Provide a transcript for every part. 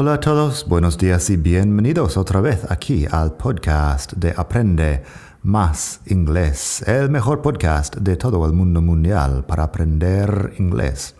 Hola a todos, buenos días y bienvenidos otra vez aquí al podcast de Aprende Más Inglés, el mejor podcast de todo el mundo mundial para aprender inglés.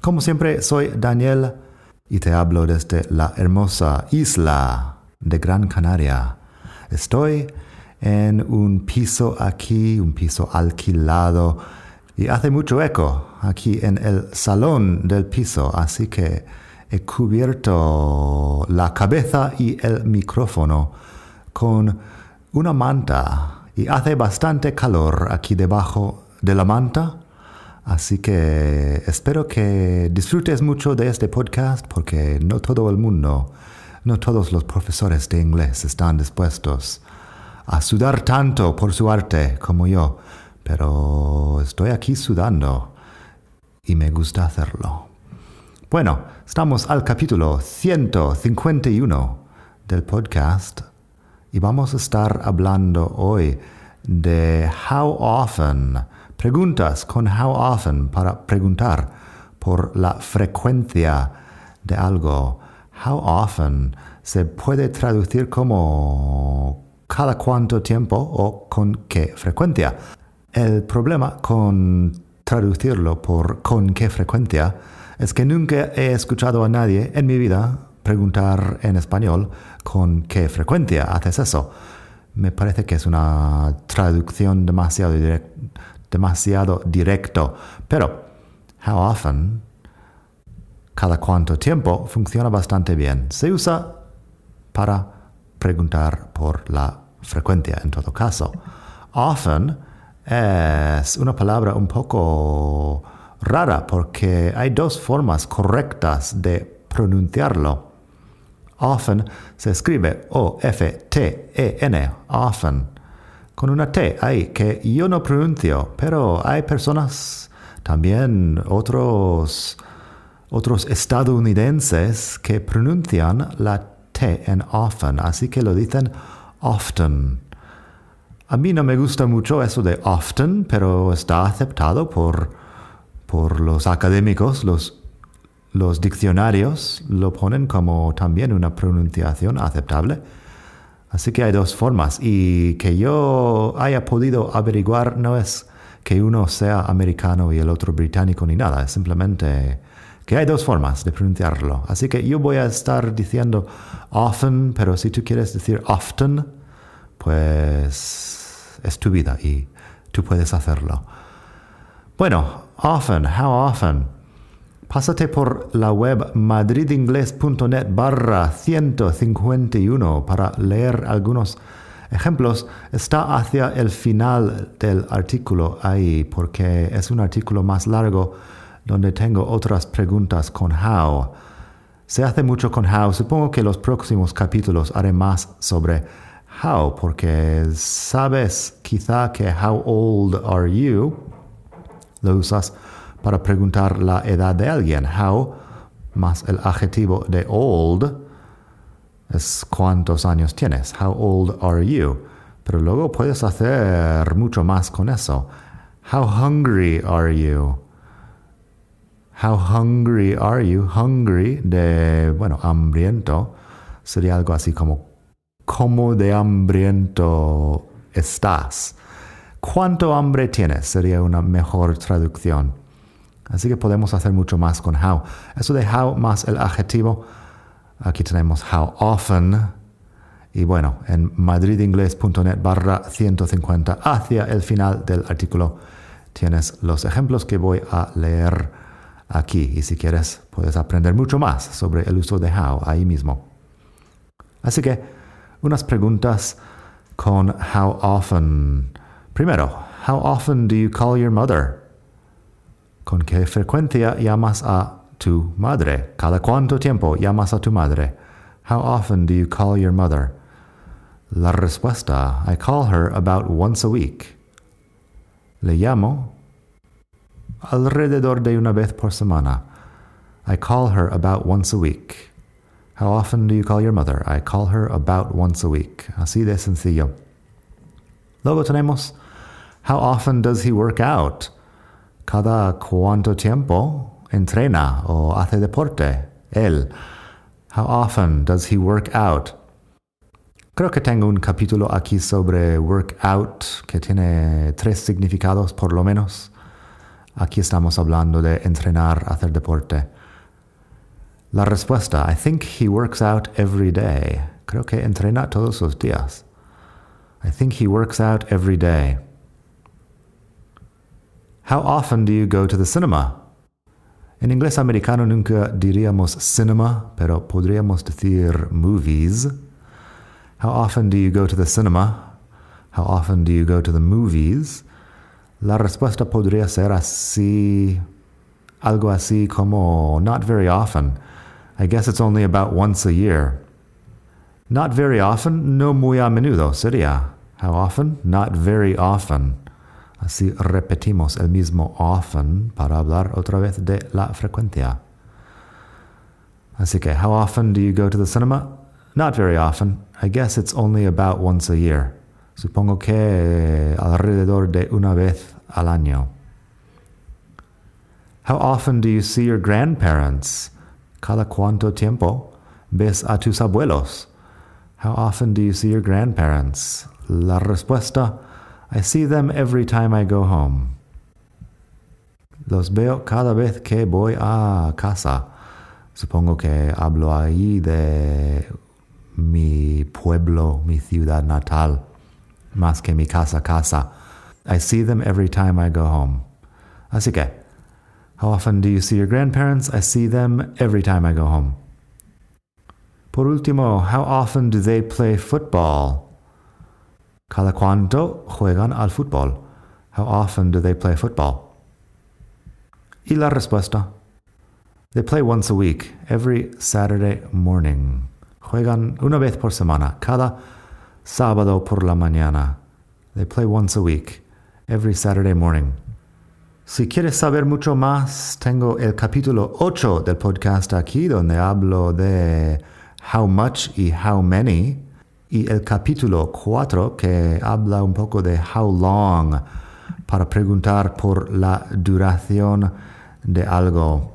Como siempre, soy Daniel y te hablo desde la hermosa isla de Gran Canaria. Estoy en un piso aquí, un piso alquilado, y hace mucho eco aquí en el salón del piso, así que he cubierto la cabeza y el micrófono con una manta y hace bastante calor aquí debajo de la manta. Así que espero que disfrutes mucho de este podcast porque no todo el mundo, no todos los profesores de inglés están dispuestos a sudar tanto por su arte como yo, pero estoy aquí sudando y me gusta hacerlo. Bueno, estamos al capítulo 151 del podcast y vamos a estar hablando hoy de how often, preguntas con how often para preguntar por la frecuencia de algo. How often se puede traducir como cada cuánto tiempo o con qué frecuencia. El problema con traducirlo por con qué frecuencia es que nunca he escuchado a nadie en mi vida preguntar en español con qué frecuencia haces eso. Me parece que es una traducción demasiado, demasiado directo. Pero, how often, cada cuánto tiempo, funciona bastante bien. Se usa para preguntar por la frecuencia en todo caso. Often es una palabra un poco rara porque hay dos formas correctas de pronunciarlo. Often se escribe O-F-T-E-N, often, con una T ahí que yo no pronuncio, pero hay personas, también otros, otros estadounidenses que pronuncian la T en often, así que lo dicen often. A mí no me gusta mucho eso de often, pero está aceptado por por los académicos, los, los diccionarios lo ponen como también una pronunciación aceptable. Así que hay dos formas y que yo haya podido averiguar no es que uno sea americano y el otro británico ni nada, es simplemente que hay dos formas de pronunciarlo. Así que yo voy a estar diciendo often, pero si tú quieres decir often, pues es tu vida y tú puedes hacerlo. Bueno, often, how often. Pásate por la web madridingles.net barra 151 para leer algunos ejemplos está hacia el final del artículo ahí, porque es un artículo más largo donde tengo otras preguntas con how. Se hace mucho con how. Supongo que los próximos capítulos haré más sobre how, porque sabes quizá que how old are you lo usas para preguntar la edad de alguien. How más el adjetivo de old es cuántos años tienes. How old are you? Pero luego puedes hacer mucho más con eso. How hungry are you? How hungry are you? Hungry de, bueno, hambriento sería algo así como ¿cómo de hambriento estás? ¿Cuánto hambre tienes? Sería una mejor traducción. Así que podemos hacer mucho más con how. Eso de how más el adjetivo, aquí tenemos how often. Y bueno, en madridingles.net barra 150 hacia el final del artículo tienes los ejemplos que voy a leer aquí y si quieres puedes aprender mucho más sobre el uso de how ahí mismo. Así que unas preguntas con how often. Primero, how often do you call your mother? ¿Con qué frecuencia llamas a tu madre? ¿Cada cuánto tiempo llamas a tu madre? How often do you call your mother? La respuesta, I call her about once a week. Le llamo alrededor de una vez por semana. I call her about once a week. How often do you call your mother? I call her about once a week. Así de sencillo. Luego tenemos, how often does he work out? Cada cuánto tiempo entrena o hace deporte. Él. How often does he work out? Creo que tengo un capítulo aquí sobre workout que tiene tres significados por lo menos. Aquí estamos hablando de entrenar, hacer deporte. La respuesta, I think he works out every day. Creo que entrena todos los días. I think he works out every day. How often do you go to the cinema? En inglés americano nunca diríamos cinema, pero podríamos decir movies. How often do you go to the cinema? How often do you go to the movies? La respuesta podría ser así, algo así como not very often. I guess it's only about once a year. Not very often, no muy a menudo sería. How often? Not very often. Así repetimos el mismo often para hablar otra vez de la frecuencia. Así que, how often do you go to the cinema? Not very often. I guess it's only about once a year. Supongo que alrededor de una vez al año. How often do you see your grandparents? Cada cuánto tiempo ves a tus abuelos? How often do you see your grandparents? La respuesta, I see them every time I go home. Los veo cada vez que voy a casa. Supongo que hablo ahí de mi pueblo, mi ciudad natal más que mi casa casa. I see them every time I go home. Así que, how often do you see your grandparents? I see them every time I go home. Por último, how often do they play football? Cada cuánto juegan al fútbol? How often do they play football? Y la respuesta. They play once a week, every Saturday morning. Juegan una vez por semana, cada sábado por la mañana. They play once a week, every Saturday morning. Si quieres saber mucho más, tengo el capítulo 8 del podcast aquí, donde hablo de how much y how many, y el capítulo 4 que habla un poco de how long, para preguntar por la duración de algo.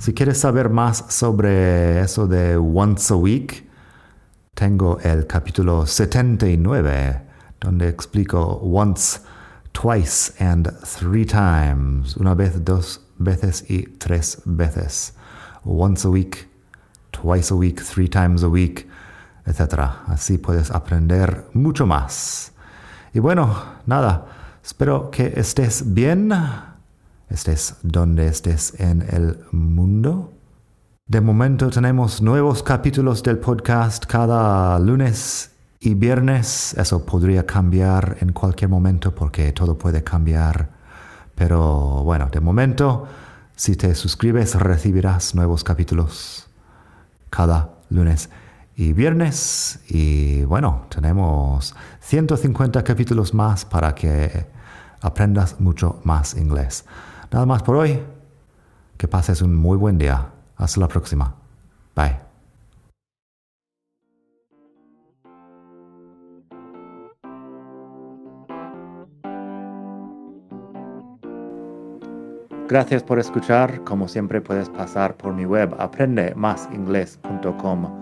Si quieres saber más sobre eso de once a week, tengo el capítulo 79, donde explico once, twice and three times. Una vez, dos veces y tres veces. Once a week, twice a week, three times a week, etc. Así puedes aprender mucho más. Y bueno, nada, espero que estés bien, estés donde estés en el mundo. De momento tenemos nuevos capítulos del podcast cada lunes Y viernes, eso podría cambiar en cualquier momento porque todo puede cambiar. Pero bueno, de momento, si te suscribes recibirás nuevos capítulos cada lunes y viernes. Y bueno, tenemos 150 capítulos más para que aprendas mucho más inglés. Nada más por hoy. Que pases un muy buen día. Hasta la próxima. Bye. Gracias por escuchar. Como siempre puedes pasar por mi web aprendemasingles.com.